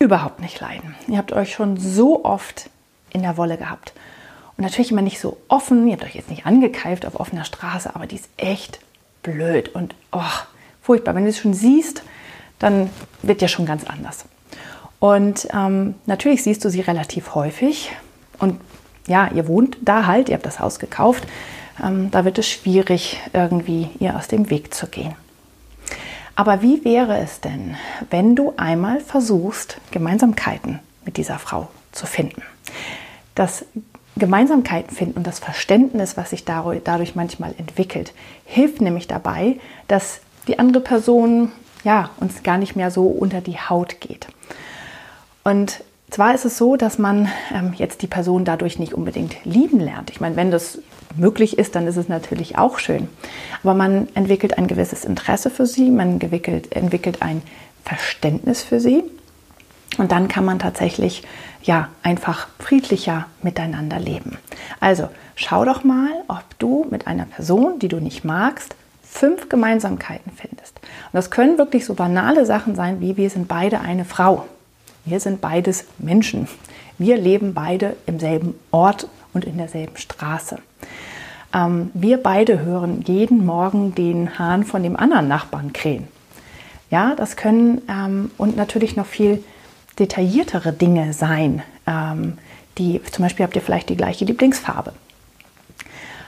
überhaupt nicht leiden. Ihr habt euch schon so oft in der Wolle gehabt. Und natürlich immer nicht so offen. Ihr habt euch jetzt nicht angekeift auf offener Straße, aber die ist echt blöd und oh, furchtbar. Wenn du es schon siehst, dann wird ja schon ganz anders. Und ähm, natürlich siehst du sie relativ häufig. Und ja, ihr wohnt da halt, ihr habt das Haus gekauft. Ähm, da wird es schwierig, irgendwie ihr aus dem Weg zu gehen. Aber wie wäre es denn, wenn du einmal versuchst, Gemeinsamkeiten mit dieser Frau zu finden? Das Gemeinsamkeiten finden und das Verständnis, was sich dadurch manchmal entwickelt, hilft nämlich dabei, dass die andere Person ja, uns gar nicht mehr so unter die Haut geht. Und zwar ist es so, dass man ähm, jetzt die Person dadurch nicht unbedingt lieben lernt. Ich meine, wenn das möglich ist, dann ist es natürlich auch schön. Aber man entwickelt ein gewisses Interesse für sie, man entwickelt, entwickelt ein Verständnis für sie. Und dann kann man tatsächlich ja einfach friedlicher miteinander leben. Also schau doch mal, ob du mit einer Person, die du nicht magst, fünf Gemeinsamkeiten findest. Und das können wirklich so banale Sachen sein, wie wir sind beide eine Frau. Wir sind beides Menschen. Wir leben beide im selben Ort und in derselben Straße. Ähm, wir beide hören jeden Morgen den Hahn von dem anderen Nachbarn krähen. Ja, das können ähm, und natürlich noch viel detailliertere Dinge sein. Ähm, die, zum Beispiel habt ihr vielleicht die gleiche Lieblingsfarbe.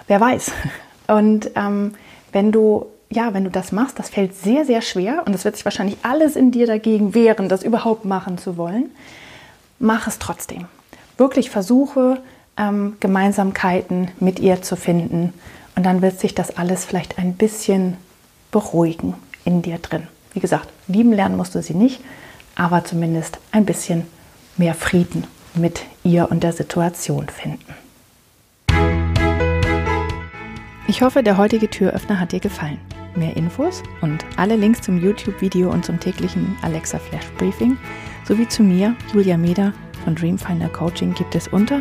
Wer weiß. Und ähm, wenn du ja, wenn du das machst, das fällt sehr, sehr schwer und es wird sich wahrscheinlich alles in dir dagegen wehren, das überhaupt machen zu wollen. Mach es trotzdem. Wirklich versuche, ähm, Gemeinsamkeiten mit ihr zu finden. Und dann wird sich das alles vielleicht ein bisschen beruhigen in dir drin. Wie gesagt, lieben lernen musst du sie nicht, aber zumindest ein bisschen mehr Frieden mit ihr und der Situation finden. Ich hoffe, der heutige Türöffner hat dir gefallen. Mehr Infos und alle Links zum YouTube-Video und zum täglichen Alexa Flash Briefing sowie zu mir, Julia Meder von Dreamfinder Coaching, gibt es unter